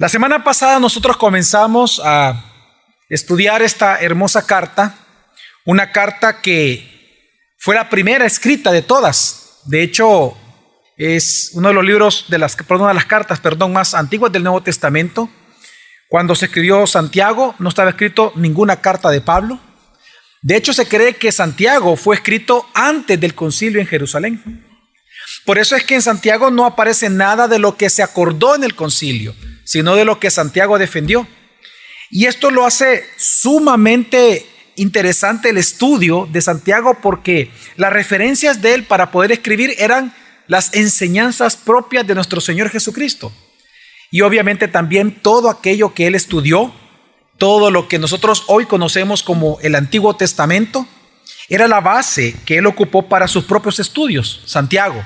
La semana pasada nosotros comenzamos a estudiar esta hermosa carta, una carta que fue la primera escrita de todas. De hecho, es uno de los libros de las, perdón, de las cartas, perdón, más antiguas del Nuevo Testamento. Cuando se escribió Santiago, no estaba escrito ninguna carta de Pablo. De hecho, se cree que Santiago fue escrito antes del concilio en Jerusalén. Por eso es que en Santiago no aparece nada de lo que se acordó en el concilio sino de lo que Santiago defendió. Y esto lo hace sumamente interesante el estudio de Santiago porque las referencias de él para poder escribir eran las enseñanzas propias de nuestro Señor Jesucristo. Y obviamente también todo aquello que él estudió, todo lo que nosotros hoy conocemos como el Antiguo Testamento, era la base que él ocupó para sus propios estudios, Santiago.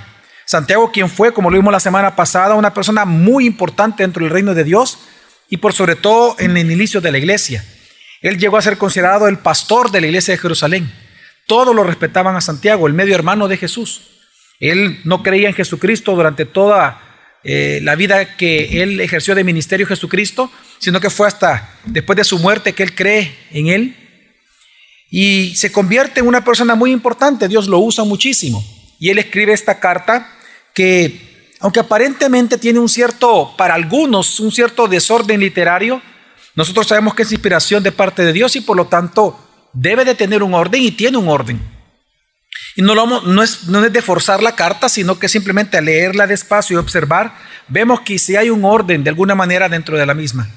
Santiago, quien fue, como lo vimos la semana pasada, una persona muy importante dentro del reino de Dios y por sobre todo en el inicio de la iglesia. Él llegó a ser considerado el pastor de la iglesia de Jerusalén. Todos lo respetaban a Santiago, el medio hermano de Jesús. Él no creía en Jesucristo durante toda eh, la vida que él ejerció de ministerio Jesucristo, sino que fue hasta después de su muerte que él cree en él. Y se convierte en una persona muy importante, Dios lo usa muchísimo. Y él escribe esta carta que, aunque aparentemente tiene un cierto, para algunos, un cierto desorden literario, nosotros sabemos que es inspiración de parte de Dios y por lo tanto debe de tener un orden y tiene un orden. Y no, lo, no, es, no es de forzar la carta, sino que simplemente al leerla despacio y observar, vemos que si hay un orden de alguna manera dentro de la misma.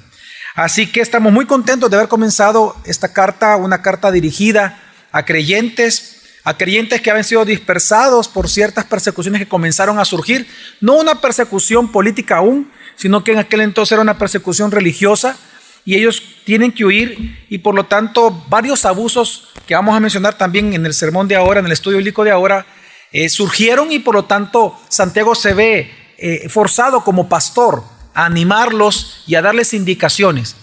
Así que estamos muy contentos de haber comenzado esta carta, una carta dirigida a creyentes, a creyentes que habían sido dispersados por ciertas persecuciones que comenzaron a surgir, no una persecución política aún, sino que en aquel entonces era una persecución religiosa y ellos tienen que huir y por lo tanto varios abusos que vamos a mencionar también en el sermón de ahora, en el estudio bíblico de ahora, eh, surgieron y por lo tanto Santiago se ve eh, forzado como pastor a animarlos y a darles indicaciones.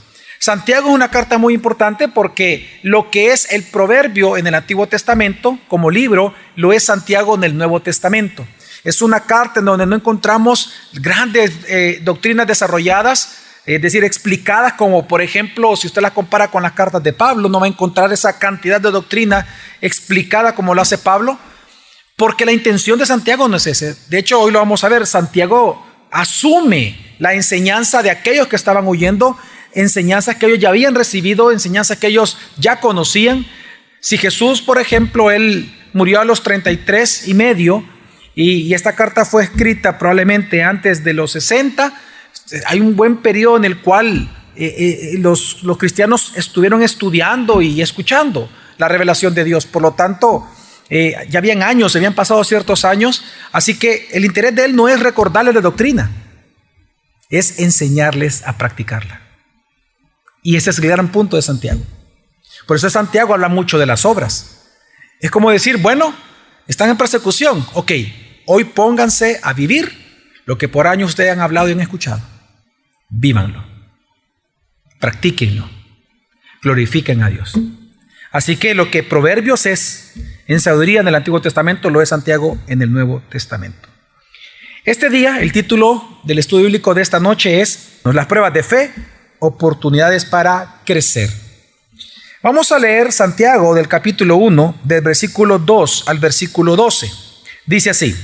Santiago es una carta muy importante porque lo que es el proverbio en el Antiguo Testamento como libro, lo es Santiago en el Nuevo Testamento. Es una carta en donde no encontramos grandes eh, doctrinas desarrolladas, es decir, explicadas como por ejemplo, si usted la compara con las cartas de Pablo, no va a encontrar esa cantidad de doctrina explicada como lo hace Pablo, porque la intención de Santiago no es ese. De hecho, hoy lo vamos a ver, Santiago asume la enseñanza de aquellos que estaban huyendo enseñanzas que ellos ya habían recibido, enseñanzas que ellos ya conocían. Si Jesús, por ejemplo, él murió a los 33 y medio, y, esta carta fue escrita probablemente antes de los 60, hay un buen periodo en el cual eh, eh, los, cristianos estuvieron estudiando y escuchando la revelación de Dios. Por lo tanto, eh, ya habían años, habían pasado ciertos años, así que el interés de él no es recordarles de doctrina, es enseñarles a practicarla. Y ese es el gran punto de Santiago. Por eso Santiago habla mucho de las obras. Es como decir, bueno, están en persecución. Ok, hoy pónganse a vivir lo que por años ustedes han hablado y han escuchado. Vívanlo. Practíquenlo. Glorifiquen a Dios. Así que lo que Proverbios es en sabiduría en el Antiguo Testamento, lo es Santiago en el Nuevo Testamento. Este día, el título del estudio bíblico de esta noche es Las pruebas de fe oportunidades para crecer. Vamos a leer Santiago del capítulo 1, del versículo 2 al versículo 12. Dice así.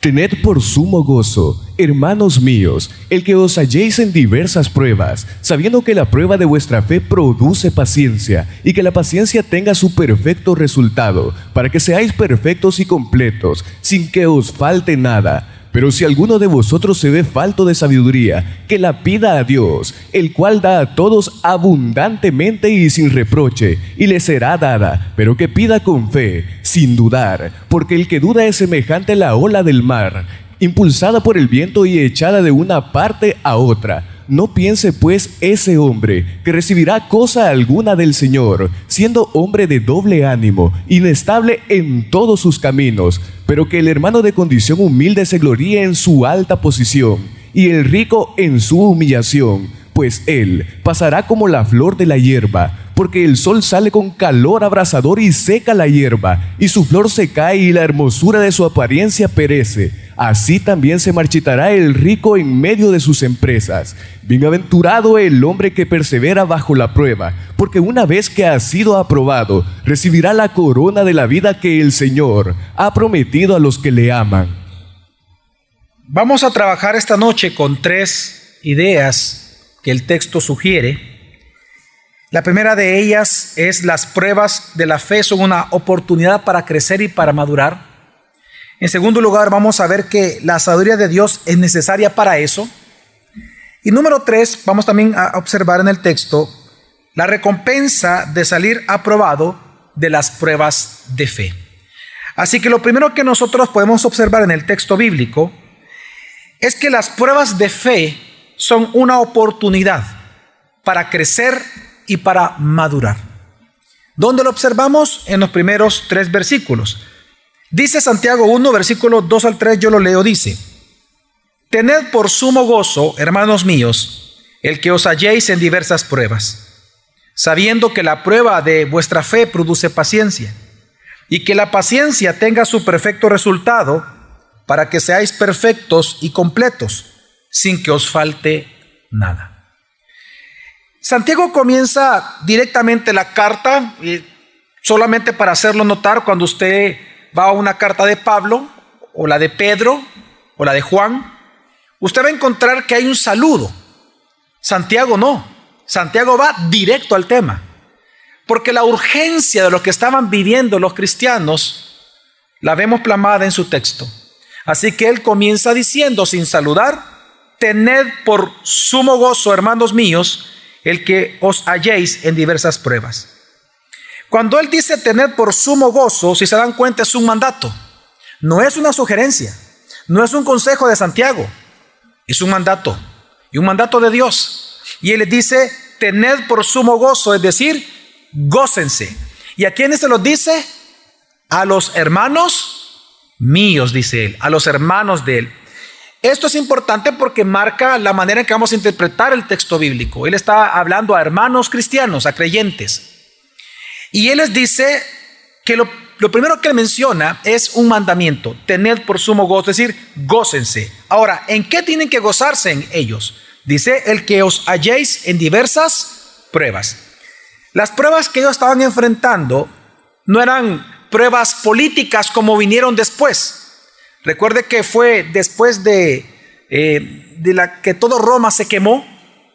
Tened por sumo gozo, hermanos míos, el que os halléis en diversas pruebas, sabiendo que la prueba de vuestra fe produce paciencia, y que la paciencia tenga su perfecto resultado, para que seáis perfectos y completos, sin que os falte nada. Pero si alguno de vosotros se ve falto de sabiduría, que la pida a Dios, el cual da a todos abundantemente y sin reproche, y le será dada, pero que pida con fe, sin dudar, porque el que duda es semejante a la ola del mar, impulsada por el viento y echada de una parte a otra. No piense pues ese hombre que recibirá cosa alguna del Señor, siendo hombre de doble ánimo, inestable en todos sus caminos, pero que el hermano de condición humilde se gloríe en su alta posición, y el rico en su humillación, pues él pasará como la flor de la hierba, porque el sol sale con calor abrasador y seca la hierba, y su flor se cae y la hermosura de su apariencia perece. Así también se marchitará el rico en medio de sus empresas. Bienaventurado el hombre que persevera bajo la prueba, porque una vez que ha sido aprobado, recibirá la corona de la vida que el Señor ha prometido a los que le aman. Vamos a trabajar esta noche con tres ideas que el texto sugiere. La primera de ellas es las pruebas de la fe son una oportunidad para crecer y para madurar. En segundo lugar, vamos a ver que la sabiduría de Dios es necesaria para eso. Y número tres, vamos también a observar en el texto la recompensa de salir aprobado de las pruebas de fe. Así que lo primero que nosotros podemos observar en el texto bíblico es que las pruebas de fe son una oportunidad para crecer y para madurar. ¿Dónde lo observamos? En los primeros tres versículos. Dice Santiago 1, versículos 2 al 3, yo lo leo, dice, Tened por sumo gozo, hermanos míos, el que os halléis en diversas pruebas, sabiendo que la prueba de vuestra fe produce paciencia, y que la paciencia tenga su perfecto resultado, para que seáis perfectos y completos, sin que os falte nada. Santiago comienza directamente la carta, solamente para hacerlo notar, cuando usted va a una carta de Pablo, o la de Pedro, o la de Juan, usted va a encontrar que hay un saludo. Santiago no. Santiago va directo al tema. Porque la urgencia de lo que estaban viviendo los cristianos la vemos plamada en su texto. Así que él comienza diciendo sin saludar, tened por sumo gozo, hermanos míos, el que os halléis en diversas pruebas. Cuando él dice tener por sumo gozo, si se dan cuenta, es un mandato. No es una sugerencia, no es un consejo de Santiago, es un mandato y un mandato de Dios. Y él les dice, tened por sumo gozo, es decir, gócense. ¿Y a quiénes se los dice? A los hermanos míos, dice él, a los hermanos de él. Esto es importante porque marca la manera en que vamos a interpretar el texto bíblico. Él está hablando a hermanos cristianos, a creyentes. Y él les dice que lo, primero que menciona es un mandamiento, tened por sumo gozo, es decir, gócense. Ahora, ¿en qué tienen que gozarse en ellos? Dice, el que os halléis en diversas pruebas. Las pruebas que ellos estaban enfrentando no eran pruebas políticas como vinieron después. Recuerde que fue después de, eh, de la que todo Roma se quemó,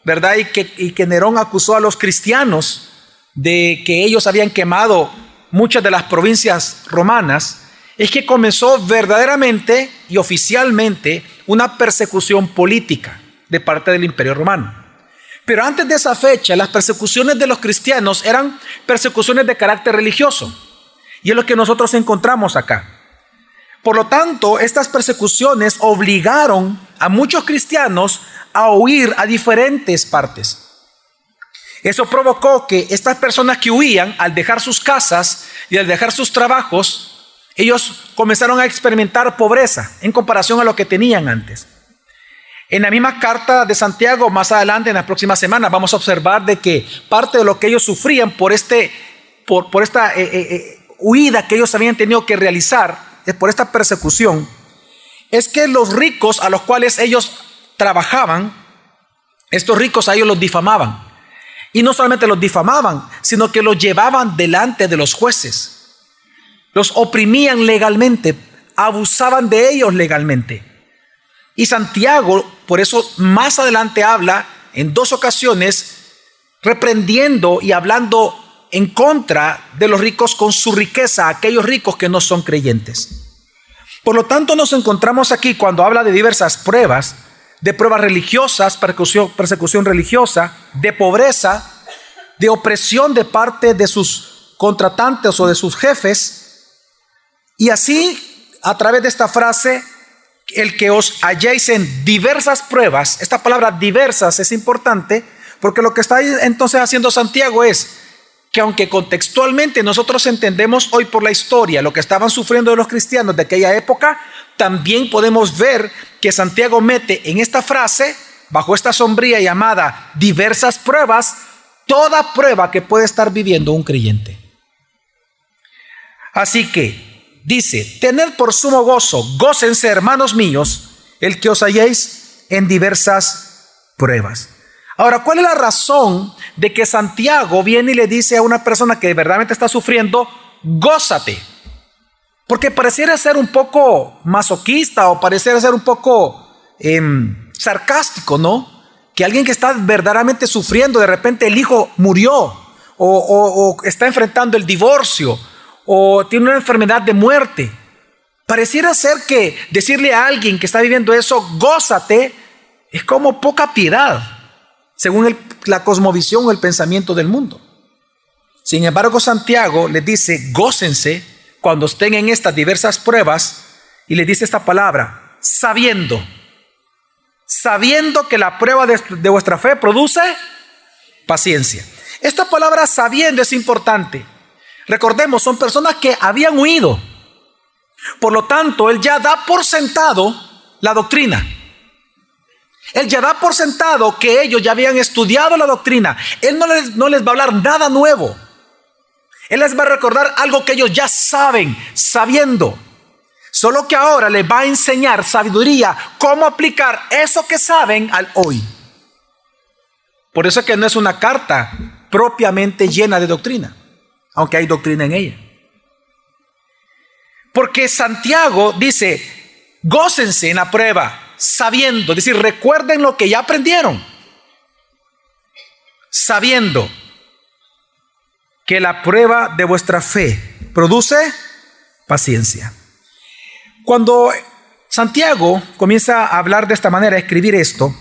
¿verdad? Y que, y que Nerón acusó a los cristianos de que ellos habían quemado muchas de las provincias romanas, es que comenzó verdaderamente y oficialmente una persecución política de parte del imperio romano. Pero antes de esa fecha, las persecuciones de los cristianos eran persecuciones de carácter religioso. Y es lo que nosotros encontramos acá. Por lo tanto, estas persecuciones obligaron a muchos cristianos a huir a diferentes partes. Eso provocó que estas personas que huían, al dejar sus casas y al dejar sus trabajos, ellos comenzaron a experimentar pobreza en comparación a lo que tenían antes. En la misma carta de Santiago, más adelante, en la próxima semana, vamos a observar de que parte de lo que ellos sufrían por, este, por, por esta eh, eh, eh, huida que ellos habían tenido que realizar por esta persecución, es que los ricos a los cuales ellos trabajaban, estos ricos a ellos los difamaban. Y no solamente los difamaban, sino que los llevaban delante de los jueces. Los oprimían legalmente, abusaban de ellos legalmente. Y Santiago, por eso más adelante habla en dos ocasiones, reprendiendo y hablando en contra de los ricos con su riqueza, aquellos ricos que no son creyentes. Por lo tanto, nos encontramos aquí cuando habla de diversas pruebas, de pruebas religiosas, persecución, religiosa, de pobreza, de opresión de parte de sus contratantes o de sus jefes. Y así, a través de esta frase, el que os halléis en diversas pruebas, esta palabra diversas es importante, porque lo que está entonces haciendo Santiago es, que aunque contextualmente nosotros entendemos hoy por la historia lo que estaban sufriendo los cristianos de aquella época, también podemos ver que Santiago mete en esta frase, bajo esta sombría llamada diversas pruebas, toda prueba que puede estar viviendo un creyente. Así que dice, tened por sumo gozo, gócense hermanos míos, el que os halléis en diversas pruebas. Ahora, ¿cuál es la razón de que Santiago viene y le dice a una persona que verdaderamente está sufriendo, gózate? Porque pareciera ser un poco masoquista o pareciera ser un poco em, sarcástico, ¿no? Que alguien que está verdaderamente sufriendo, de repente el hijo murió o, está enfrentando el divorcio o tiene una enfermedad de muerte. Pareciera ser que decirle a alguien que está viviendo eso, gózate, es como poca piedad, según la cosmovisión o el pensamiento del mundo. Sin embargo, Santiago les dice, gócense cuando estén en estas diversas pruebas, y le dice esta palabra, sabiendo, sabiendo que la prueba de, de vuestra fe produce paciencia. Esta palabra sabiendo es importante. Recordemos, son personas que habían huido. Por lo tanto, Él ya da por sentado la doctrina. Él ya da por sentado que ellos ya habían estudiado la doctrina. Él no les, no les va a hablar nada nuevo. Él les va a recordar algo que ellos ya saben, sabiendo. Solo que ahora les va a enseñar sabiduría, cómo aplicar eso que saben al hoy. Por eso es que no es una carta propiamente llena de doctrina, aunque hay doctrina en ella. Porque Santiago dice, gócense en la prueba, sabiendo, es decir, recuerden lo que ya aprendieron, sabiendo que la prueba de vuestra fe produce paciencia. Cuando Santiago comienza a hablar de esta manera, a escribir esto,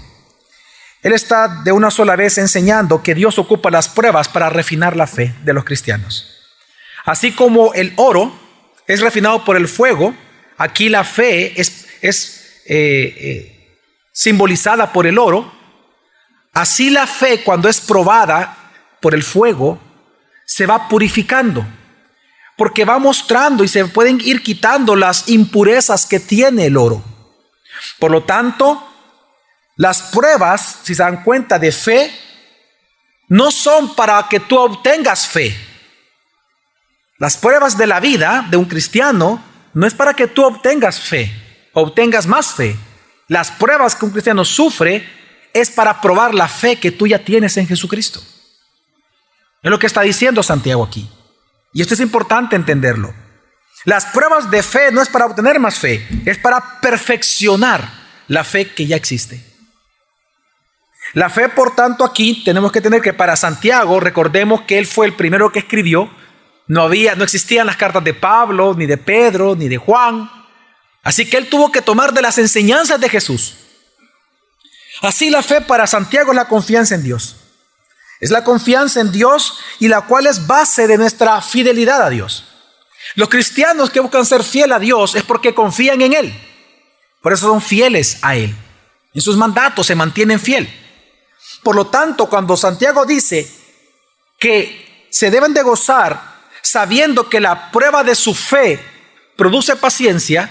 él está de una sola vez enseñando que Dios ocupa las pruebas para refinar la fe de los cristianos. Así como el oro es refinado por el fuego, aquí la fe es, es eh, eh, simbolizada por el oro, así la fe cuando es probada por el fuego se va purificando, porque va mostrando y se pueden ir quitando las impurezas que tiene el oro. Por lo tanto, las pruebas, si se dan cuenta de fe, no son para que tú obtengas fe. Las pruebas de la vida de un cristiano no es para que tú obtengas fe, obtengas más fe. Las pruebas que un cristiano sufre es para probar la fe que tú ya tienes en Jesucristo. Es lo que está diciendo Santiago aquí. Y esto es importante entenderlo. Las pruebas de fe no es para obtener más fe, es para perfeccionar la fe que ya existe. La fe, por tanto, aquí tenemos que tener que para Santiago, recordemos que él fue el primero que escribió, no había, no existían las cartas de Pablo, ni de Pedro, ni de Juan. Así que él tuvo que tomar de las enseñanzas de Jesús. Así la fe para Santiago es la confianza en Dios. Es la confianza en Dios y la cual es base de nuestra fidelidad a Dios. Los cristianos que buscan ser fiel a Dios es porque confían en Él. Por eso son fieles a Él. En sus mandatos se mantienen fiel. Por lo tanto, cuando Santiago dice que se deben de gozar sabiendo que la prueba de su fe produce paciencia,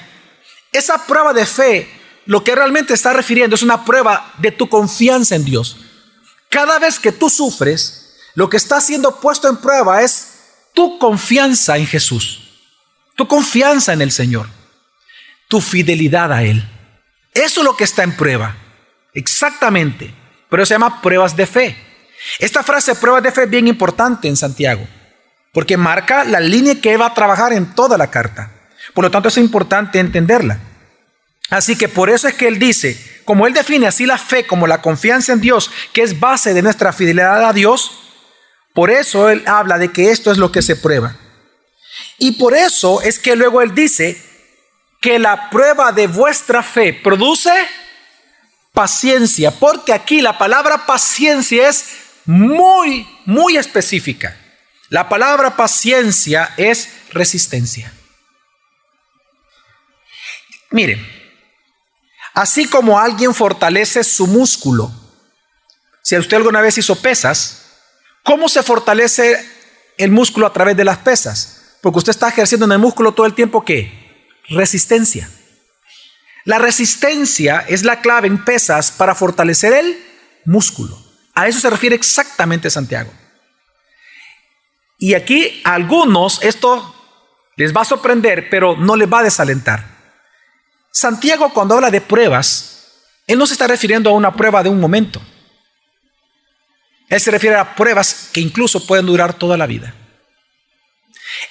esa prueba de fe lo que realmente está refiriendo es una prueba de tu confianza en Dios. Cada vez que tú sufres, lo que está siendo puesto en prueba es tu confianza en Jesús, tu confianza en el Señor, tu fidelidad a Él. Eso es lo que está en prueba, exactamente. Pero se llama pruebas de fe. Esta frase pruebas de fe es bien importante en Santiago, porque marca la línea que va a trabajar en toda la carta. Por lo tanto, es importante entenderla. Así que por eso es que él dice, como él define así la fe como la confianza en Dios, que es base de nuestra fidelidad a Dios, por eso él habla de que esto es lo que se prueba. Y por eso es que luego él dice que la prueba de vuestra fe produce paciencia, porque aquí la palabra paciencia es muy, muy específica. La palabra paciencia es resistencia. Miren, Así como alguien fortalece su músculo. Si usted alguna vez hizo pesas, ¿cómo se fortalece el músculo a través de las pesas? Porque usted está ejerciendo en el músculo todo el tiempo ¿qué? Resistencia. La resistencia es la clave en pesas para fortalecer el músculo. A eso se refiere exactamente Santiago. Y aquí a algunos esto les va a sorprender, pero no les va a desalentar. Santiago cuando habla de pruebas, él no se está refiriendo a una prueba de un momento. Él se refiere a pruebas que incluso pueden durar toda la vida.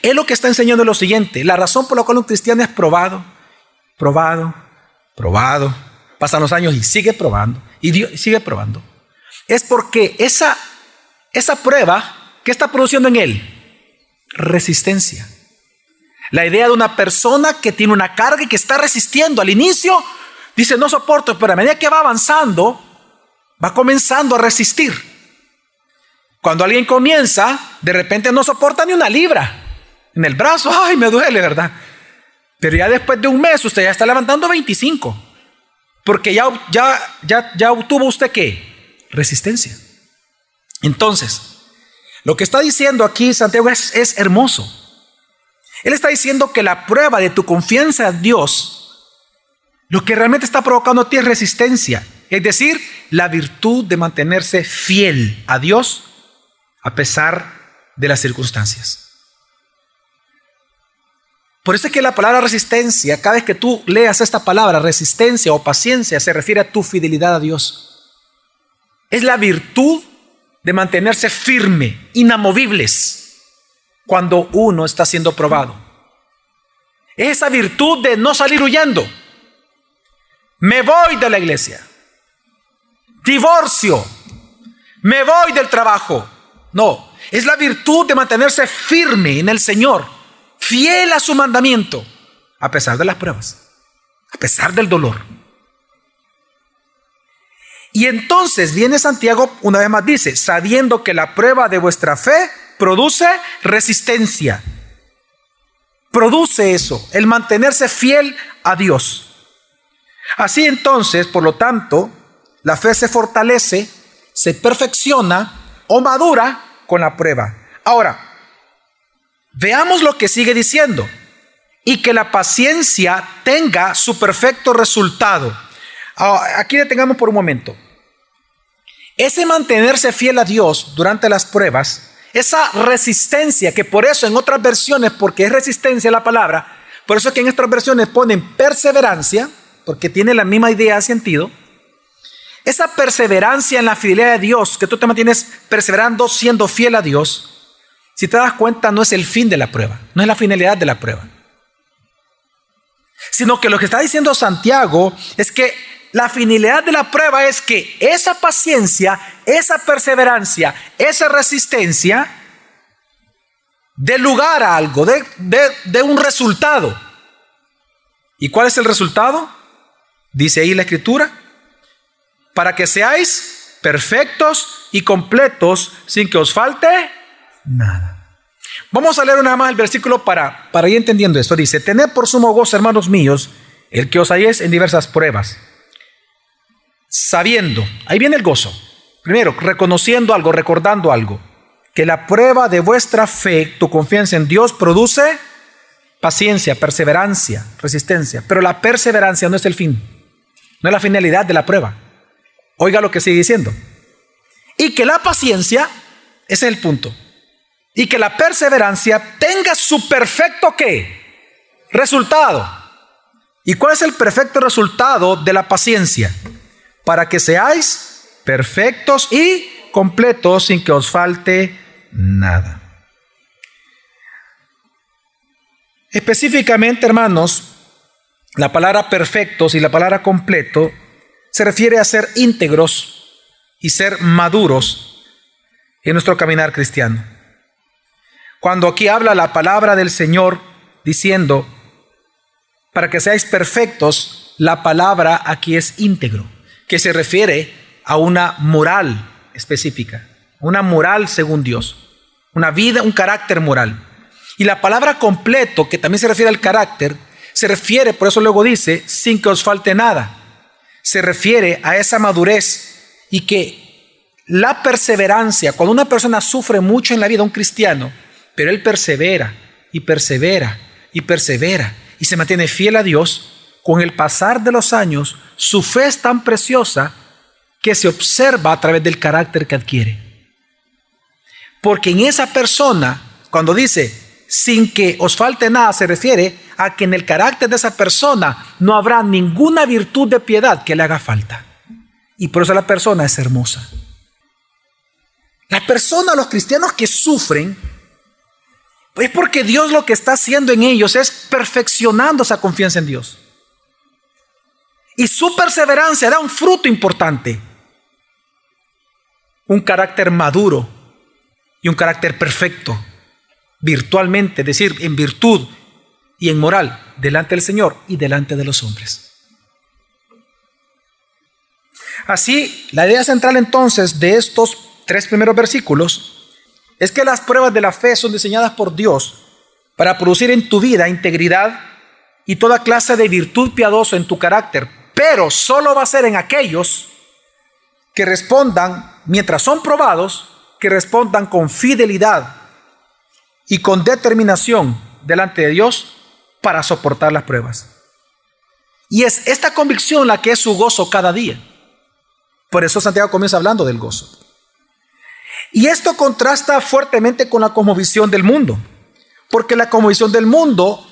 Él lo que está enseñando es lo siguiente, la razón por la cual un cristiano es probado, probado, probado, pasan los años y sigue probando, y Dios sigue probando, es porque esa, esa prueba, ¿qué está produciendo en él? Resistencia. La idea de una persona que tiene una carga y que está resistiendo al inicio, dice, no soporto, pero a medida que va avanzando, va comenzando a resistir. Cuando alguien comienza, de repente no soporta ni una libra en el brazo, ay, me duele, ¿verdad? Pero ya después de un mes usted ya está levantando 25, porque ya, ya, ya, ya obtuvo usted qué? Resistencia. Entonces, lo que está diciendo aquí Santiago es, es hermoso. Él está diciendo que la prueba de tu confianza en Dios, lo que realmente está provocando a ti es resistencia, es decir, la virtud de mantenerse fiel a Dios a pesar de las circunstancias. Por eso es que la palabra resistencia, cada vez que tú leas esta palabra, resistencia o paciencia, se refiere a tu fidelidad a Dios. Es la virtud de mantenerse firme, inamovibles, cuando uno está siendo probado. Es esa virtud de no salir huyendo. Me voy de la iglesia. Divorcio. Me voy del trabajo. No, es la virtud de mantenerse firme en el Señor, fiel a su mandamiento, a pesar de las pruebas, a pesar del dolor. Y entonces viene Santiago una vez más, dice, sabiendo que la prueba de vuestra fe produce resistencia. Produce eso, el mantenerse fiel a Dios. Así entonces, por lo tanto, la fe se fortalece, se perfecciona o madura con la prueba. Ahora, veamos lo que sigue diciendo. Y que la paciencia tenga su perfecto resultado. Ah, aquí detengamos por un momento. Ese mantenerse fiel a Dios durante las pruebas, esa resistencia, que por eso en otras versiones, porque es resistencia la palabra, por eso es que en otras versiones ponen perseverancia, porque tiene la misma idea de sentido, esa perseverancia en la fidelidad de Dios, que tú te mantienes perseverando siendo fiel a Dios, si te das cuenta no es el fin de la prueba, no es la finalidad de la prueba. Sino que lo que está diciendo Santiago es que la finalidad de la prueba es que esa paciencia, esa perseverancia, esa resistencia, dé lugar a algo, de, un resultado. ¿Y cuál es el resultado? Dice ahí la escritura, para que seáis perfectos y completos sin que os falte nada. Vamos a leer una más el versículo para, para ir entendiendo esto. Dice, tened por sumo gozo, hermanos míos, el que os halléis en diversas pruebas, sabiendo, ahí viene el gozo, primero, reconociendo algo, recordando algo, que la prueba de vuestra fe, tu confianza en Dios, produce paciencia, perseverancia, resistencia, pero la perseverancia no es el fin, no es la finalidad de la prueba. Oiga lo que sigue diciendo. Y que la paciencia, ese es el punto, y que la perseverancia tenga su perfecto qué? Resultado. ¿Y cuál es el perfecto resultado de la paciencia? Para que seáis perfectos y completos sin que os falte nada. Específicamente, hermanos, la palabra perfectos y la palabra completo se refiere a ser íntegros y ser maduros en nuestro caminar cristiano. Cuando aquí habla la palabra del Señor diciendo, para que seáis perfectos, la palabra aquí es íntegro, que se refiere a una moral específica, una moral según Dios, una vida, un carácter moral. Y la palabra completo, que también se refiere al carácter, se refiere, por eso luego dice, sin que os falte nada se refiere a esa madurez y que la perseverancia, cuando una persona sufre mucho en la vida, un cristiano, pero él persevera y persevera y persevera y se mantiene fiel a Dios, con el pasar de los años, su fe es tan preciosa que se observa a través del carácter que adquiere. Porque en esa persona, cuando dice, sin que os falte nada, se refiere a que en el carácter de esa persona no habrá ninguna virtud de piedad que le haga falta. Y por eso la persona es hermosa. La persona, los cristianos que sufren, es porque Dios lo que está haciendo en ellos es perfeccionando esa confianza en Dios. Y su perseverancia da un fruto importante. Un carácter maduro y un carácter perfecto, virtualmente, es decir, en virtud y en moral, delante del Señor y delante de los hombres. Así, la idea central entonces de estos tres primeros versículos es que las pruebas de la fe son diseñadas por Dios para producir en tu vida integridad y toda clase de virtud piadosa en tu carácter, pero solo va a ser en aquellos que respondan, mientras son probados, que respondan con fidelidad y con determinación delante de Dios para soportar las pruebas. Y es esta convicción la que es su gozo cada día. Por eso Santiago comienza hablando del gozo. Y esto contrasta fuertemente con la cosmovisión del mundo, porque la cosmovisión del mundo,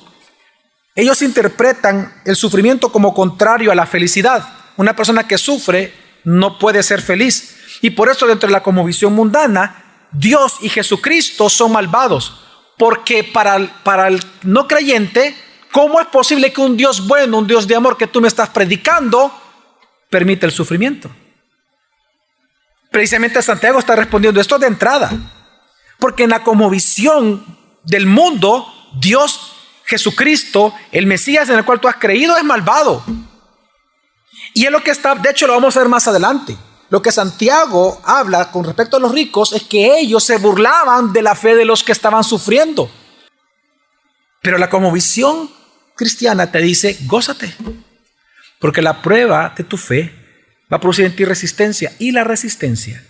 ellos interpretan el sufrimiento como contrario a la felicidad. Una persona que sufre no puede ser feliz. Y por eso dentro de la cosmovisión mundana, Dios y Jesucristo son malvados, porque para el, para el no creyente, ¿cómo es posible que un Dios bueno, un Dios de amor que tú me estás predicando, permite el sufrimiento? Precisamente Santiago está respondiendo esto de entrada. Porque en la visión del mundo, Dios, Jesucristo, el Mesías en el cual tú has creído, es malvado. Y es lo que está, de hecho lo vamos a ver más adelante. Lo que Santiago habla con respecto a los ricos es que ellos se burlaban de la fe de los que estaban sufriendo. Pero la visión cristiana te dice, gózate. Porque la prueba de tu fe va a producir en ti resistencia y la resistencia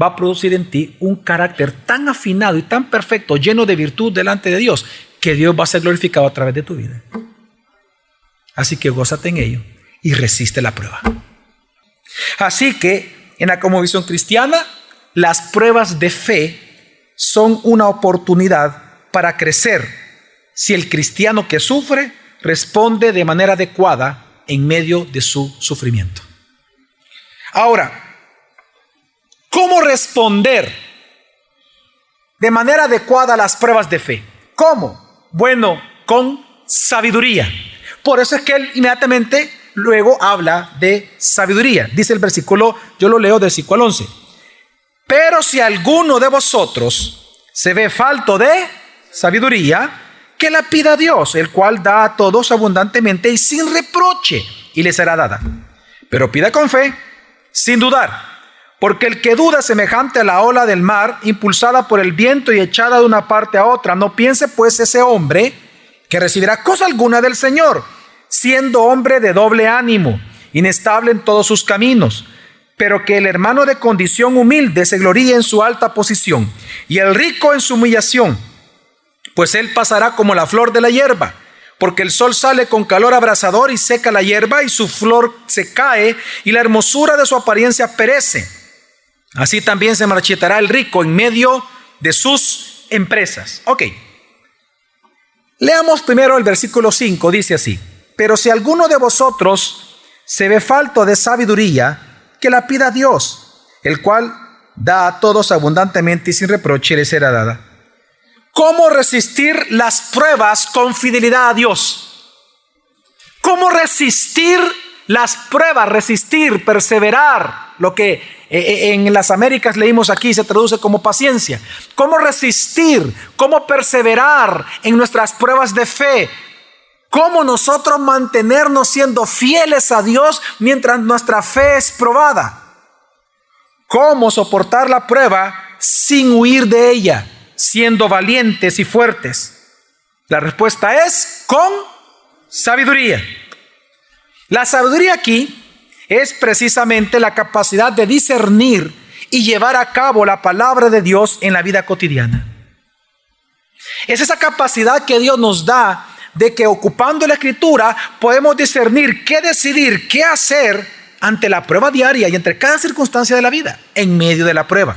va a producir en ti un carácter tan afinado y tan perfecto, lleno de virtud delante de Dios, que Dios va a ser glorificado a través de tu vida. Así que gózate en ello y resiste la prueba. Así que en la visión cristiana, las pruebas de fe son una oportunidad para crecer si el cristiano que sufre responde de manera adecuada en medio de su sufrimiento. Ahora, ¿cómo responder de manera adecuada a las pruebas de fe? ¿Cómo? Bueno, con sabiduría. Por eso es que él inmediatamente luego habla de sabiduría. Dice el versículo, yo lo leo del versículo 11. Pero si alguno de vosotros se ve falto de sabiduría, que la pida a Dios, el cual da a todos abundantemente y sin reproche, y le será dada. Pero pida con fe sin dudar. Porque el que duda semejante a la ola del mar, impulsada por el viento y echada de una parte a otra, no piense pues ese hombre que recibirá cosa alguna del Señor, siendo hombre de doble ánimo, inestable en todos sus caminos, pero que el hermano de condición humilde se gloríe en su alta posición, y el rico en su humillación, pues él pasará como la flor de la hierba porque el sol sale con calor abrasador y seca la hierba y su flor se cae y la hermosura de su apariencia perece. Así también se marchitará el rico en medio de sus empresas. Ok. Leamos primero el versículo 5, dice así, pero si alguno de vosotros se ve falto de sabiduría, que la pida Dios, el cual da a todos abundantemente y sin reproche le será dada cómo resistir las pruebas con fidelidad a Dios. Cómo resistir las pruebas, resistir, perseverar, lo que eh, eh, en las Américas leímos aquí se traduce como paciencia. Cómo resistir, cómo perseverar en nuestras pruebas de fe. Cómo nosotros mantenernos siendo fieles a Dios mientras nuestra fe es probada. Cómo soportar la prueba sin huir de ella siendo valientes y fuertes? La respuesta es con sabiduría. La sabiduría aquí es precisamente la capacidad de discernir y llevar a cabo la palabra de Dios en la vida cotidiana. Es esa capacidad que Dios nos da de que ocupando la escritura podemos discernir qué decidir, qué hacer ante la prueba diaria y entre cada circunstancia de la vida, en medio de la prueba.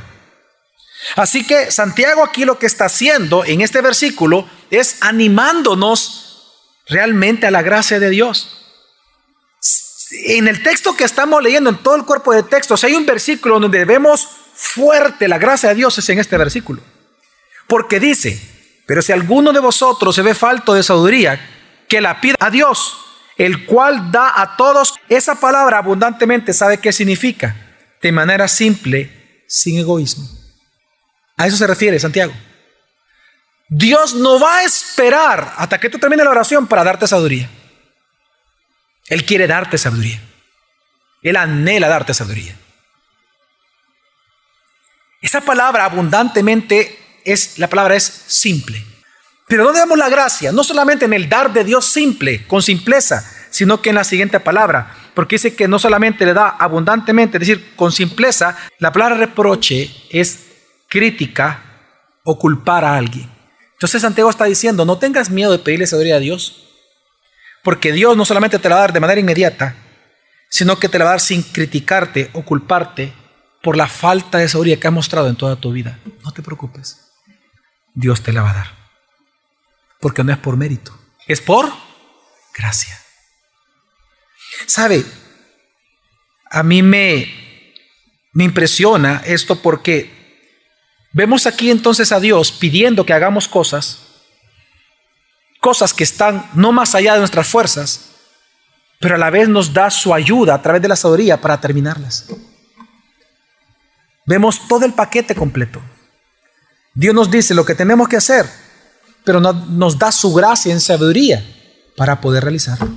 Así que Santiago aquí lo que está haciendo en este versículo es animándonos realmente a la gracia de Dios. En el texto que estamos leyendo, en todo el cuerpo de textos, hay un versículo donde vemos fuerte la gracia de Dios, es en este versículo. Porque dice, pero si alguno de vosotros se ve falto de sabiduría, que la pida a Dios, el cual da a todos. Esa palabra abundantemente sabe qué significa. De manera simple, sin egoísmo. A eso se refiere Santiago. Dios no va a esperar hasta que tú termines la oración para darte sabiduría. Él quiere darte sabiduría. Él anhela darte sabiduría. Esa palabra abundantemente es, la palabra es simple. Pero ¿dónde vemos la gracia? No solamente en el dar de Dios simple, con simpleza, sino que en la siguiente palabra. Porque dice que no solamente le da abundantemente, es decir, con simpleza, la palabra reproche es crítica o culpar a alguien. Entonces Santiago está diciendo, no tengas miedo de pedirle sabiduría a Dios, porque Dios no solamente te la va a dar de manera inmediata, sino que te la va a dar sin criticarte o culparte por la falta de sabiduría que ha mostrado en toda tu vida. No te preocupes. Dios te la va a dar. Porque no es por mérito, es por gracia. ¿Sabe? A mí me, me impresiona esto porque vemos aquí entonces a Dios pidiendo que hagamos cosas, cosas que están no más allá de nuestras fuerzas, pero a la vez nos da su ayuda a través de la sabiduría para terminarlas. Vemos todo el paquete completo. Dios nos dice lo que tenemos que hacer, pero nos da su gracia en sabiduría para poder realizarlo.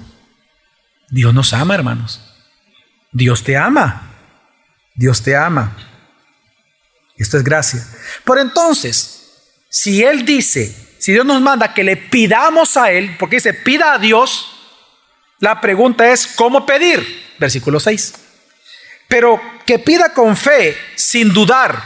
Dios nos ama, hermanos. Dios te ama. Dios te ama. Esto es gracia. Por entonces, si Él dice, si Dios nos manda que le pidamos a Él, porque dice, pida a Dios, la pregunta es, ¿cómo pedir? Versículo 6 pero que pida con fe, sin dudar,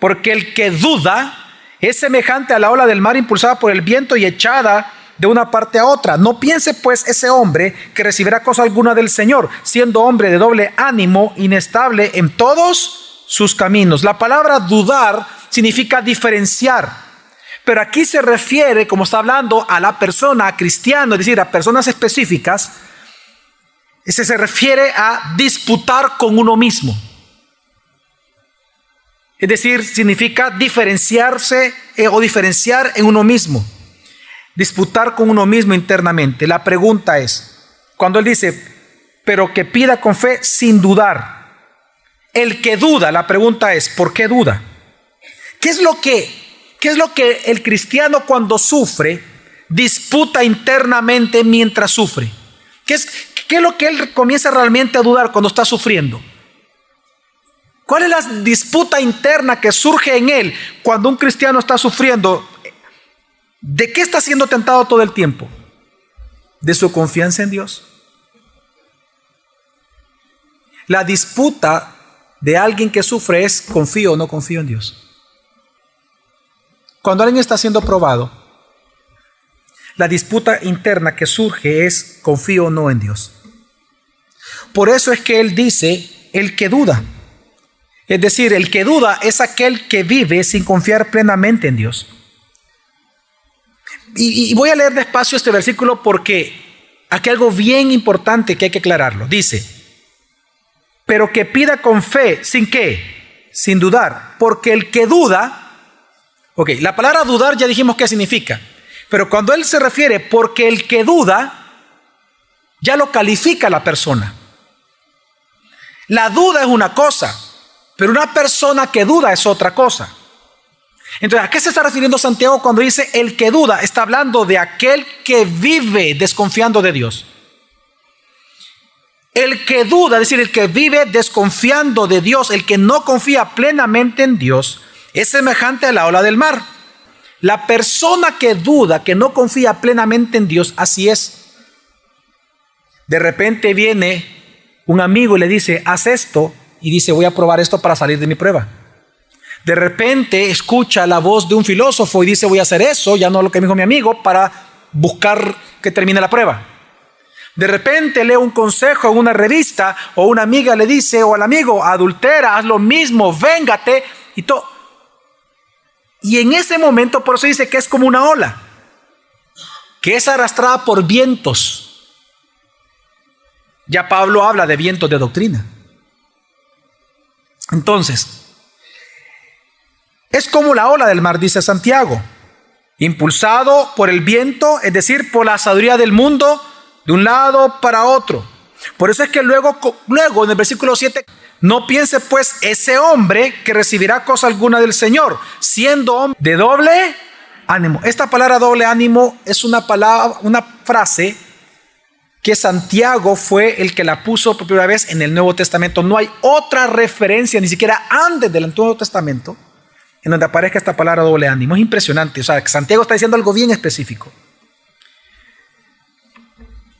porque el que duda es semejante a la ola del mar impulsada por el viento y echada de una parte a otra. No piense pues ese hombre que recibirá cosa alguna del Señor, siendo hombre de doble ánimo, inestable en todos sus caminos. La palabra dudar significa diferenciar. Pero aquí se refiere, como está hablando, a la persona, a cristiano, es decir, a personas específicas ese se refiere a disputar con uno mismo. Es decir, significa diferenciarse eh, o diferenciar en uno mismo. Disputar con uno mismo internamente. La pregunta es, cuando él dice, pero que pida con fe sin dudar. El que duda, la pregunta es, ¿por qué duda? ¿Qué es lo que, qué es lo que el cristiano cuando sufre disputa internamente mientras sufre? ¿Qué es, ¿Qué es lo que él comienza realmente a dudar cuando está sufriendo? ¿Cuál es la disputa interna que surge en él cuando un cristiano está sufriendo? ¿De qué está siendo tentado todo el tiempo? ¿De su confianza en Dios? La disputa de alguien que sufre es confío o no confío en Dios. Cuando alguien está siendo probado, la disputa interna que surge es confío o no en Dios. Por eso es que él dice, el que duda. Es decir, el que duda es aquel que vive sin confiar plenamente en Dios. Y, voy a leer despacio este versículo porque aquí hay algo bien importante que hay que aclararlo. Dice, pero que pida con fe, ¿sin qué? Sin dudar. Porque el que duda, ok, la palabra dudar ya dijimos qué significa. Pero cuando él se refiere porque el que duda, ya lo califica la persona. La duda es una cosa, pero una persona que duda es otra cosa. Entonces, ¿a qué se está refiriendo Santiago cuando dice el que duda? Está hablando de aquel que vive desconfiando de Dios. El que duda, es decir, el que vive desconfiando de Dios, el que no confía plenamente en Dios, es semejante a la ola del mar. La persona que duda, que no confía plenamente en Dios, así es. De repente viene un amigo le dice, haz esto, y dice, voy a probar esto para salir de mi prueba. De repente escucha la voz de un filósofo y dice, voy a hacer eso, ya no lo que me dijo mi amigo, para buscar que termine la prueba. De repente lee un consejo en una revista o una amiga le dice o al amigo, adultera, haz lo mismo, véngate y todo. Y en ese momento, por eso dice que es como una ola, que es arrastrada por vientos. Ya Pablo habla de vientos de doctrina. Entonces, es como la ola del mar, dice Santiago, impulsado por el viento, es decir, por la sabiduría del mundo, de un lado para otro. Por eso es que luego, luego en el versículo 7, no piense pues ese hombre que recibirá cosa alguna del Señor, siendo hombre de doble ánimo. Esta palabra doble ánimo es una palabra, una frase que Santiago fue el que la puso por primera vez en el Nuevo Testamento. No hay otra referencia, ni siquiera antes del Antiguo Testamento, en donde aparezca esta palabra doble ánimo. Es impresionante. O sea, Santiago está diciendo algo bien específico.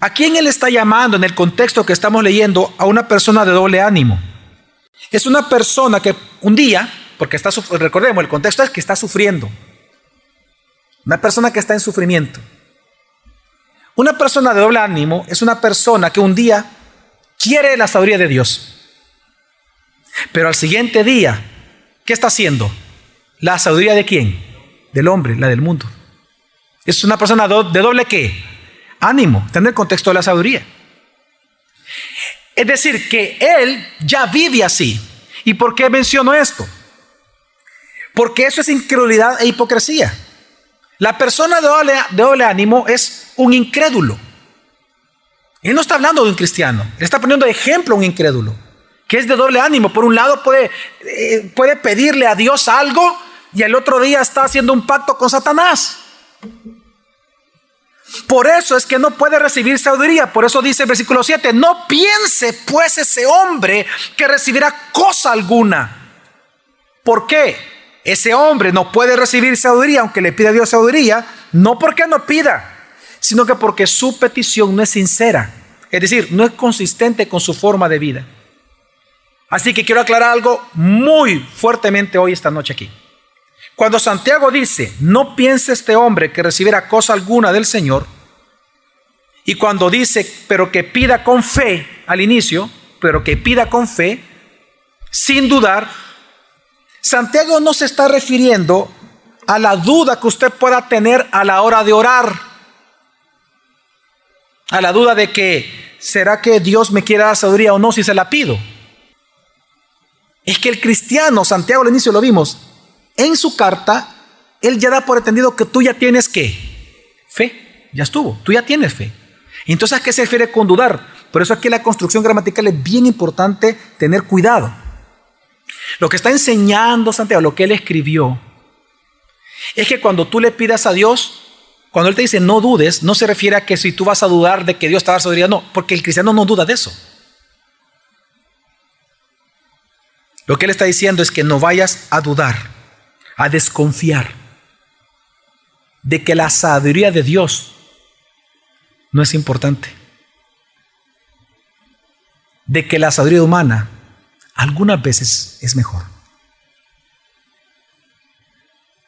¿A quién él está llamando en el contexto que estamos leyendo a una persona de doble ánimo? Es una persona que un día, porque está, recordemos, el contexto es que está sufriendo. Una persona que está en sufrimiento. Una persona de doble ánimo es una persona que un día quiere la sabiduría de Dios. Pero al siguiente día, ¿qué está haciendo? ¿La sabiduría de quién? Del hombre, la del mundo. Es una persona de doble qué? Ánimo, está en el contexto de la sabiduría. Es decir, que él ya vive así. ¿Y por qué menciono esto? Porque eso es incredulidad e hipocresía. La persona de doble, ánimo es un incrédulo. Él no está hablando de un cristiano, él está poniendo de ejemplo a un incrédulo, que es de doble ánimo. Por un lado puede, eh, puede pedirle a Dios algo y el otro día está haciendo un pacto con Satanás. Por eso es que no puede recibir sabiduría. Por eso dice el versículo 7, no piense pues ese hombre que recibirá cosa alguna. ¿Por qué? Ese hombre no puede recibir sabiduría aunque le pida a Dios sabiduría, no porque no pida, sino que porque su petición no es sincera. Es decir, no es consistente con su forma de vida. Así que quiero aclarar algo muy fuertemente hoy, esta noche aquí. Cuando Santiago dice, no piense este hombre que recibirá cosa alguna del Señor, y cuando dice, pero que pida con fe al inicio, pero que pida con fe, sin dudar, Santiago no se está refiriendo a la duda que usted pueda tener a la hora de orar, a la duda de que, ¿será que Dios me quiere dar sabiduría o no si se la pido? Es que el cristiano, Santiago al inicio lo vimos, en su carta, él ya da por entendido que tú ya tienes qué? Fe. Ya estuvo, tú ya tienes fe. Entonces, ¿a qué se refiere con dudar? Por eso aquí la construcción gramatical es bien importante tener cuidado. Lo que está enseñando Santiago, lo que él escribió, es que cuando tú le pidas a Dios, cuando él te dice no dudes, no se refiere a que si tú vas a dudar de que Dios te va a no, porque el cristiano no duda de eso. Lo que él está diciendo es que no vayas a dudar a desconfiar de que la sabiduría de Dios no es importante. De que la sabiduría humana algunas veces es mejor.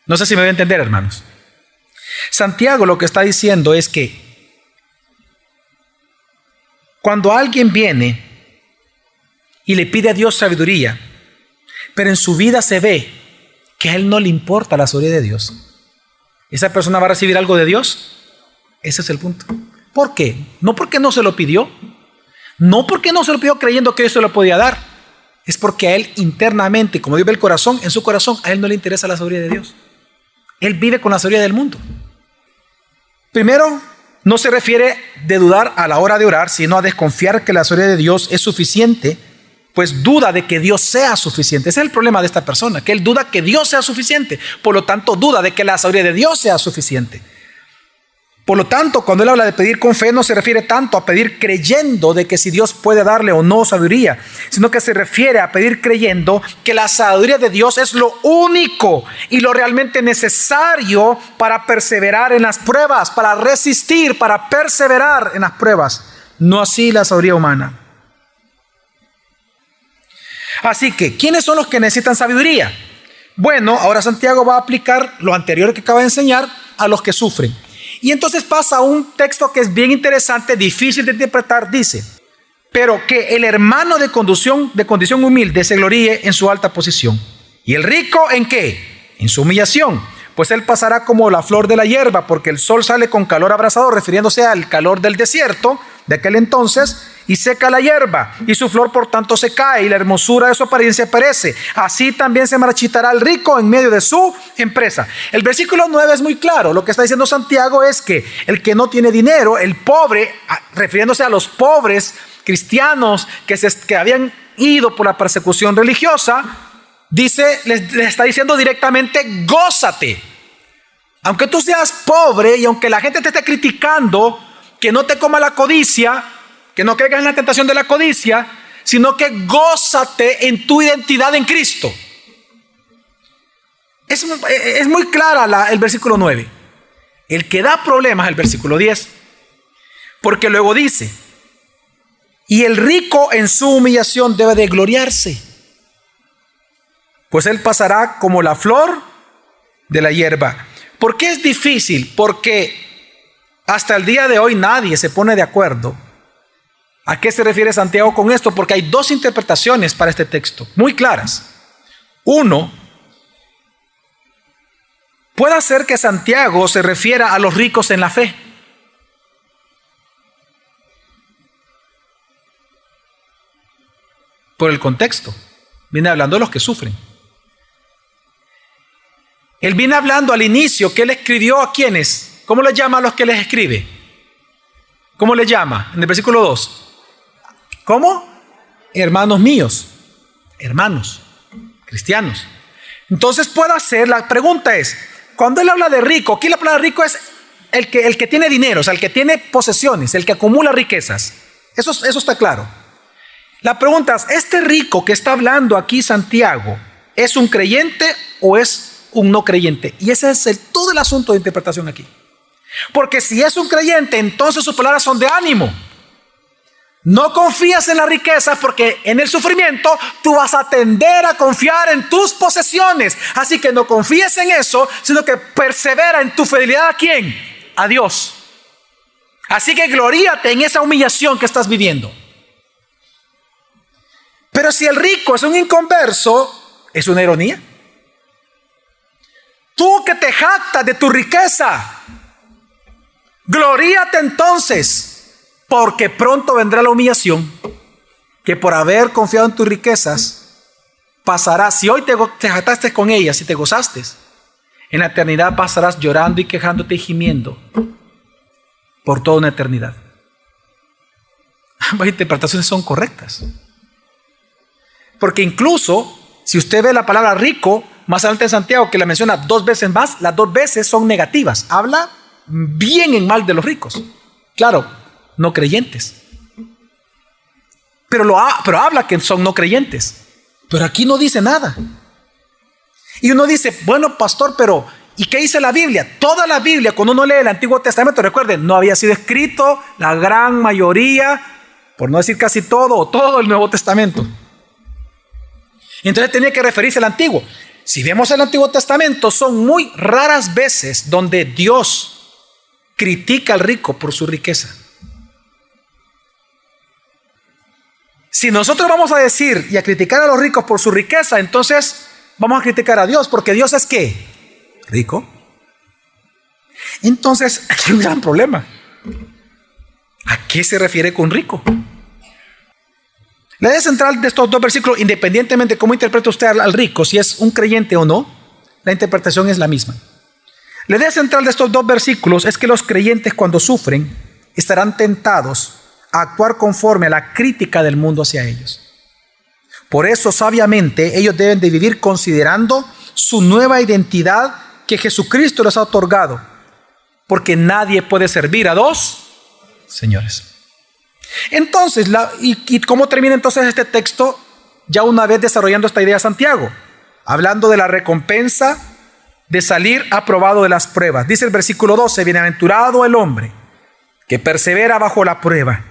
No sé si me voy a entender, hermanos. Santiago lo que está diciendo es que cuando alguien viene y le pide a Dios sabiduría, pero en su vida se ve que a él no le importa la sabiduría de Dios, ¿esa persona va a recibir algo de Dios? Ese es el punto. ¿Por qué? No porque no se lo pidió, no porque no se lo pidió creyendo que eso lo podía dar, es porque a él internamente, como Dios ve el corazón, en su corazón, a él no le interesa la sabiduría de Dios. Él vive con la sabiduría del mundo. Primero, no se refiere de dudar a la hora de orar, sino a desconfiar que la sabiduría de Dios es suficiente pues duda de que Dios sea suficiente. Ese es el problema de esta persona, que él duda que Dios sea suficiente. Por lo tanto, duda de que la sabiduría de Dios sea suficiente. Por lo tanto, cuando él habla de pedir con fe, no se refiere tanto a pedir creyendo de que si Dios puede darle o no sabiduría, sino que se refiere a pedir creyendo que la sabiduría de Dios es lo único y lo realmente necesario para perseverar en las pruebas, para resistir, para perseverar en las pruebas. No así la sabiduría humana. Así que, ¿quiénes son los que necesitan sabiduría? Bueno, ahora Santiago va a aplicar lo anterior que acaba de enseñar a los que sufren. Y entonces pasa un texto que es bien interesante, difícil de interpretar, dice, pero que el hermano de condición, de condición humilde se gloríe en su alta posición. ¿Y el rico en qué? En su humillación. Pues él pasará como la flor de la hierba, porque el sol sale con calor abrasador, refiriéndose al calor del desierto de aquel entonces, y seca la hierba, y su flor por tanto se cae, y la hermosura de su apariencia perece. Así también se marchitará el rico en medio de su empresa. El versículo 9 es muy claro. Lo que está diciendo Santiago es que el que no tiene dinero, el pobre, refiriéndose a los pobres cristianos que, se, que habían ido por la persecución religiosa, dice, les, está diciendo directamente, gózate. Aunque tú seas pobre y aunque la gente te esté criticando, que no te coma la codicia, que no caigas en la tentación de la codicia, sino que gózate en tu identidad en Cristo. Es, es muy clara el versículo 9. El que da problemas el versículo 10. Porque luego dice, y el rico en su humillación debe de gloriarse, pues él pasará como la flor de la hierba. ¿Por qué es difícil? Porque hasta el día de hoy nadie se pone de acuerdo. ¿A qué se refiere Santiago con esto? Porque hay dos interpretaciones para este texto, muy claras. Uno, puede ser que Santiago se refiera a los ricos en la fe. Por el contexto. Viene hablando de los que sufren. Él viene hablando al inicio que él escribió a quienes ¿Cómo le llama a los que les escribe? ¿Cómo le llama? En el versículo 2. ¿Cómo? Hermanos míos, hermanos, cristianos. Entonces puedo hacer, la pregunta es, cuando él habla de rico, aquí la palabra rico es el que, el que tiene dinero, o sea, el que tiene posesiones, el que acumula riquezas. Eso, eso está claro. La pregunta es, ¿este rico que está hablando aquí Santiago es un creyente o es un no creyente? Y ese es el, todo el asunto de interpretación aquí. Porque si es un creyente, entonces sus palabras son de ánimo. No confías en la riqueza porque en el sufrimiento tú vas a tender a confiar en tus posesiones. Así que no confíes en eso, sino que persevera en tu fidelidad a quién? A Dios. Así que gloríate en esa humillación que estás viviendo. Pero si el rico es un inconverso, es una ironía. Tú que te jactas de tu riqueza, Gloríate entonces, porque pronto vendrá la humillación, que por haber confiado en tus riquezas, pasará. Si hoy te, te jataste con ellas y te gozaste, en la eternidad pasarás llorando y quejándote y gimiendo por toda una eternidad. Ambas interpretaciones son correctas. Porque incluso, si usted ve la palabra rico, más adelante en Santiago, que la menciona dos veces más, las dos veces son negativas. Habla bien en mal de los ricos. Claro, no creyentes. Pero, lo pero habla que son no creyentes. Pero aquí no dice nada. Y uno dice, bueno, pastor, pero ¿y qué dice la Biblia? Toda la Biblia, cuando uno lee el Antiguo Testamento, recuerden, no había sido escrito la gran mayoría, por no decir casi todo, o todo el Nuevo Testamento. Entonces tenía que referirse al Antiguo. Si vemos el Antiguo Testamento, son muy raras veces donde Dios critica al rico por su riqueza. Si nosotros vamos a decir y a criticar a los ricos por su riqueza, entonces vamos a criticar a Dios, porque Dios es qué? Rico. Entonces, aquí hay un gran problema. ¿A qué se refiere con rico? La idea central de estos dos versículos, independientemente de cómo interpreta usted al rico, si es un creyente o no, la interpretación es la misma. La idea central de estos dos versículos es que los creyentes cuando sufren estarán tentados a actuar conforme a la crítica del mundo hacia ellos. Por eso, sabiamente, ellos deben de vivir considerando su nueva identidad que Jesucristo les ha otorgado, porque nadie puede servir a dos señores. Entonces, y, ¿y cómo termina entonces este texto? Ya una vez desarrollando esta idea Santiago, hablando de la recompensa de salir aprobado de las pruebas. Dice el versículo 12, bienaventurado el hombre que persevera bajo la prueba,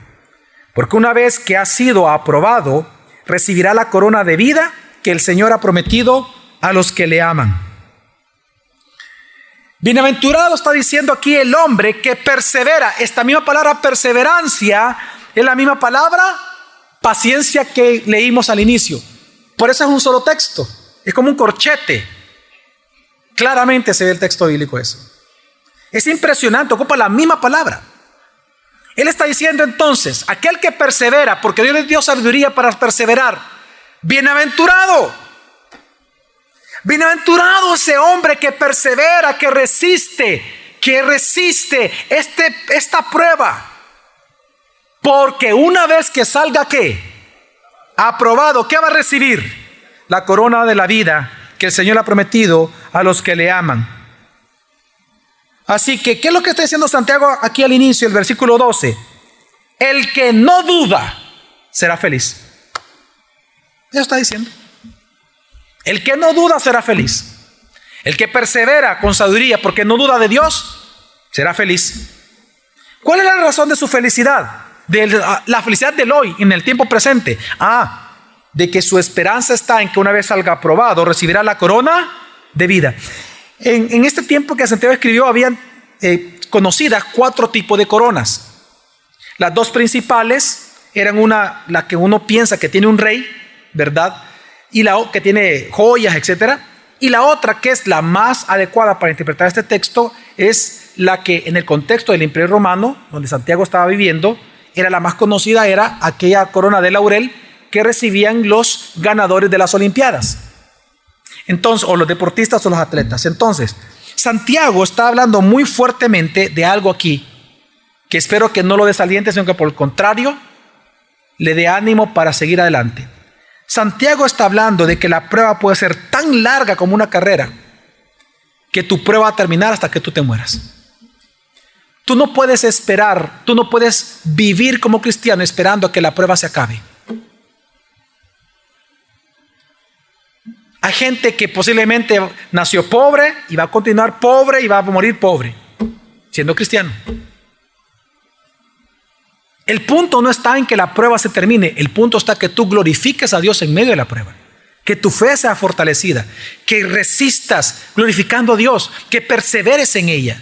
porque una vez que ha sido aprobado, recibirá la corona de vida que el Señor ha prometido a los que le aman. Bienaventurado está diciendo aquí el hombre que persevera. Esta misma palabra perseverancia es la misma palabra paciencia que leímos al inicio. Por eso es un solo texto. Es como un corchete. Claramente se ve el texto bíblico eso. Es impresionante, ocupa la misma palabra. Él está diciendo entonces, aquel que persevera, porque Dios le dio sabiduría para perseverar, bienaventurado. Bienaventurado ese hombre que persevera, que resiste, que resiste este, esta prueba. Porque una vez que salga qué? Aprobado, ¿qué va a recibir? La corona de la vida que el Señor ha prometido a los que le aman. Así que, ¿qué es lo que está diciendo Santiago aquí al inicio, el versículo 12? El que no duda será feliz. Eso está diciendo. El que no duda será feliz. El que persevera con sabiduría porque no duda de Dios será feliz. ¿Cuál es la razón de su felicidad? De la felicidad del hoy, en el tiempo presente. Ah, de que su esperanza está en que una vez salga aprobado recibirá la corona de vida. En, este tiempo que Santiago escribió habían eh, conocidas cuatro tipos de coronas. Las dos principales eran una, la que uno piensa que tiene un rey, ¿verdad? y la que tiene joyas, etcétera. Y la otra, que es la más adecuada para interpretar este texto, es la que en el contexto del Imperio Romano, donde Santiago estaba viviendo, era la más conocida, era aquella corona de laurel que recibían los ganadores de las Olimpiadas. Entonces, o los deportistas o los atletas. Entonces, Santiago está hablando muy fuertemente de algo aquí, que espero que no lo desaliente, sino que por el contrario, le dé ánimo para seguir adelante. Santiago está hablando de que la prueba puede ser tan larga como una carrera, que tu prueba va a terminar hasta que tú te mueras. Tú no puedes esperar, tú no puedes vivir como cristiano esperando a que la prueba se acabe. Hay gente que posiblemente nació pobre y va a continuar pobre y va a morir pobre, siendo cristiano. El punto no está en que la prueba se termine, el punto está que tú glorifiques a Dios en medio de la prueba. Que tu fe sea fortalecida, que resistas glorificando a Dios, que perseveres en ella.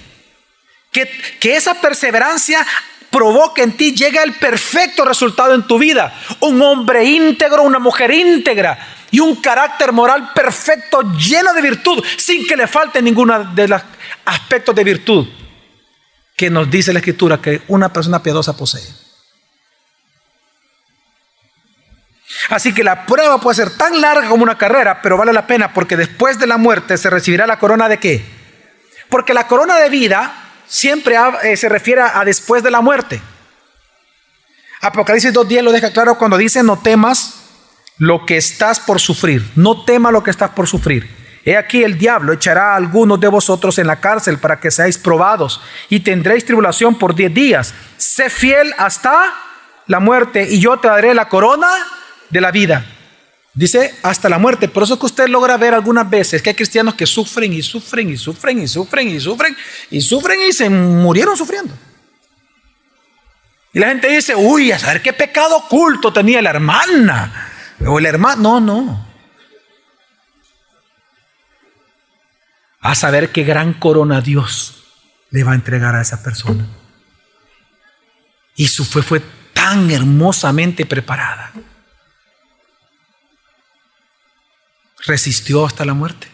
Que, que esa perseverancia provoque en ti, llegue el perfecto resultado en tu vida. Un hombre íntegro, una mujer íntegra y un carácter moral perfecto, lleno de virtud, sin que le falte ninguno de los aspectos de virtud que nos dice la Escritura que una persona piadosa posee. Así que la prueba puede ser tan larga como una carrera, pero vale la pena porque después de la muerte se recibirá la corona de qué? Porque la corona de vida siempre eh, se refiere a después de la muerte. Apocalipsis 2.10 lo deja claro cuando dice no temas lo que estás por sufrir, no temas lo que estás por sufrir. He aquí el diablo echará a algunos de vosotros en la cárcel para que seáis probados y tendréis tribulación por diez días. Sé fiel hasta la muerte y yo te daré la corona de la vida. Dice hasta la muerte. Por eso es que usted logra ver algunas veces que hay cristianos que sufren y sufren y sufren y sufren y sufren y sufren y se murieron sufriendo. Y la gente dice, uy, a saber qué pecado oculto tenía la hermana o el hermano. No, no. A saber qué gran corona Dios le va a entregar a esa persona. Y su fe fue tan hermosamente preparada. resistió hasta la muerte.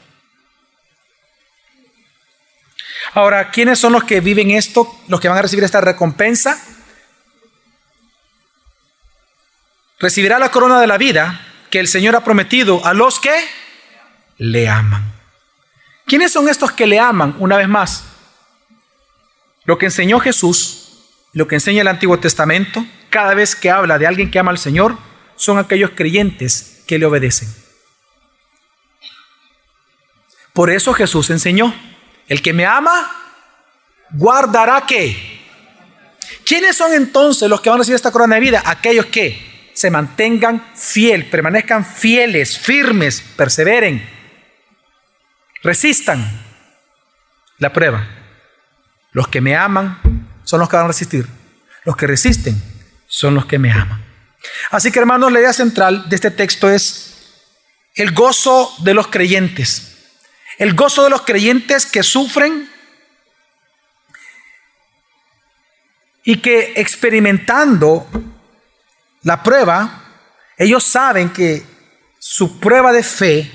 Ahora, ¿quiénes son los que viven esto, los que van a recibir esta recompensa? Recibirá la corona de la vida que el Señor ha prometido a los que le aman. ¿Quiénes son estos que le aman? Una vez más, lo que enseñó Jesús, lo que enseña el Antiguo Testamento, cada vez que habla de alguien que ama al Señor, son aquellos creyentes que le obedecen. Por eso Jesús enseñó, el que me ama, guardará qué. ¿Quiénes son entonces los que van a recibir esta corona de vida? Aquellos que se mantengan fiel, permanezcan fieles, firmes, perseveren, resistan la prueba. Los que me aman son los que van a resistir. Los que resisten son los que me aman. Así que hermanos, la idea central de este texto es el gozo de los creyentes. El gozo de los creyentes que sufren y que experimentando la prueba, ellos saben que su prueba de fe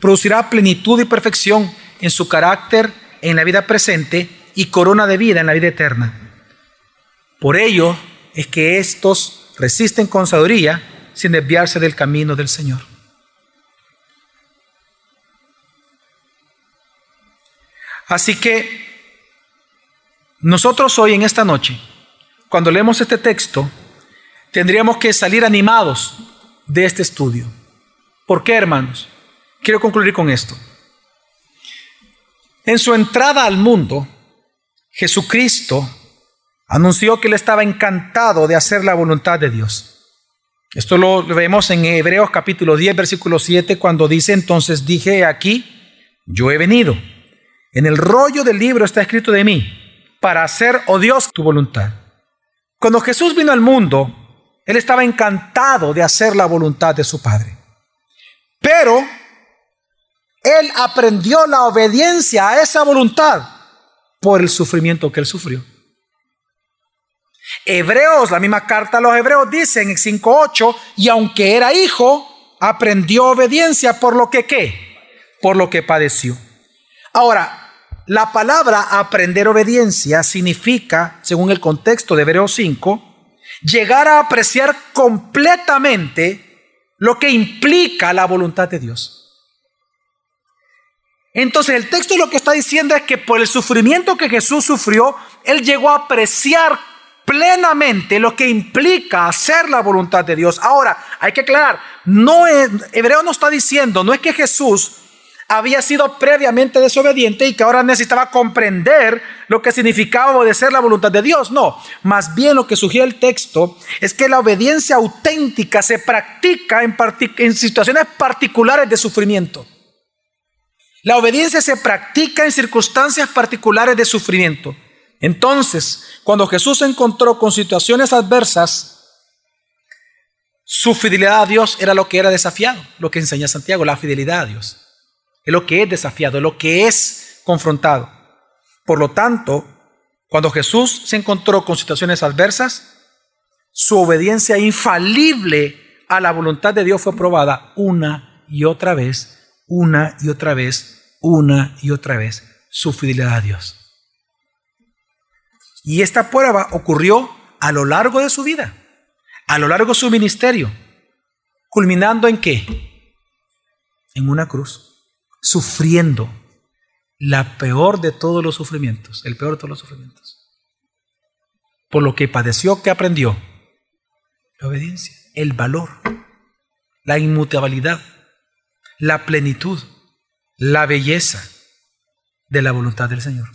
producirá plenitud y perfección en su carácter en la vida presente y corona de vida en la vida eterna. Por ello es que estos resisten con sabiduría sin desviarse del camino del Señor. Así que nosotros hoy en esta noche, cuando leemos este texto, tendríamos que salir animados de este estudio. ¿Por qué, hermanos? Quiero concluir con esto. En su entrada al mundo, Jesucristo anunció que él estaba encantado de hacer la voluntad de Dios. Esto lo vemos en Hebreos capítulo 10, versículo 7, cuando dice, entonces dije aquí, yo he venido. En el rollo del libro está escrito de mí, para hacer, oh Dios, tu voluntad. Cuando Jesús vino al mundo, él estaba encantado de hacer la voluntad de su Padre. Pero él aprendió la obediencia a esa voluntad por el sufrimiento que él sufrió. Hebreos, la misma carta a los hebreos dice en el 5.8, y aunque era hijo, aprendió obediencia por lo que qué, por lo que padeció. Ahora, la palabra aprender obediencia significa, según el contexto de Hebreos 5, llegar a apreciar completamente lo que implica la voluntad de Dios. Entonces el texto lo que está diciendo es que por el sufrimiento que Jesús sufrió, Él llegó a apreciar plenamente lo que implica hacer la voluntad de Dios. Ahora, hay que aclarar, no Hebreo no está diciendo, no es que Jesús había sido previamente desobediente y que ahora necesitaba comprender lo que significaba obedecer la voluntad de Dios. No, más bien lo que sugiere el texto es que la obediencia auténtica se practica en, situaciones particulares de sufrimiento. La obediencia se practica en circunstancias particulares de sufrimiento. Entonces, cuando Jesús se encontró con situaciones adversas, su fidelidad a Dios era lo que era desafiado, lo que enseña Santiago, la fidelidad a Dios. Es lo que es desafiado, es lo que es confrontado. Por lo tanto, cuando Jesús se encontró con situaciones adversas, su obediencia infalible a la voluntad de Dios fue probada una y otra vez una y otra vez, una y otra vez, su fidelidad a Dios. Y esta prueba ocurrió a lo largo de su vida, a lo largo de su ministerio, culminando en qué? En una cruz, sufriendo la peor de todos los sufrimientos, el peor de todos los sufrimientos. Por lo que padeció, que aprendió? La obediencia, el valor, la inmutabilidad, la plenitud, la belleza de la voluntad del Señor.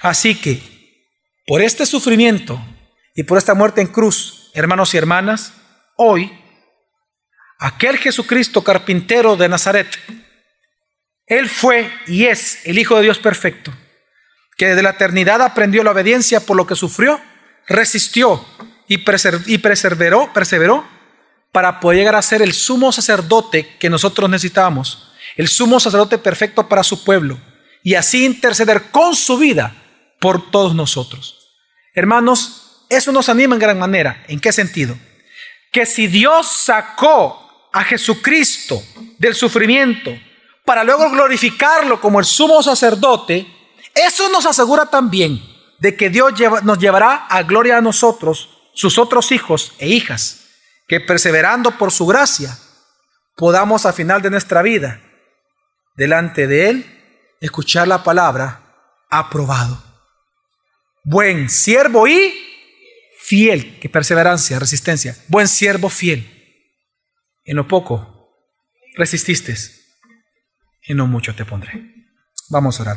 Así que, por este sufrimiento y por esta muerte en cruz, hermanos y hermanas, hoy, aquel Jesucristo carpintero de Nazaret, Él fue y es el Hijo de Dios perfecto, que desde la eternidad aprendió la obediencia por lo que sufrió, resistió y, perseveró, perseveró para poder llegar a ser el sumo sacerdote que nosotros necesitamos, el sumo sacerdote perfecto para su pueblo, y así interceder con su vida por todos nosotros. Hermanos, eso nos anima en gran manera. ¿En qué sentido? Que si Dios sacó a Jesucristo del sufrimiento para luego glorificarlo como el sumo sacerdote, eso nos asegura también de que Dios nos llevará a gloria a nosotros, sus otros hijos e hijas que perseverando por su gracia podamos al final de nuestra vida, delante de Él, escuchar la palabra aprobado. Buen siervo y fiel, que perseverancia, resistencia. Buen siervo fiel. En lo poco resististe, en lo mucho te pondré. Vamos a orar.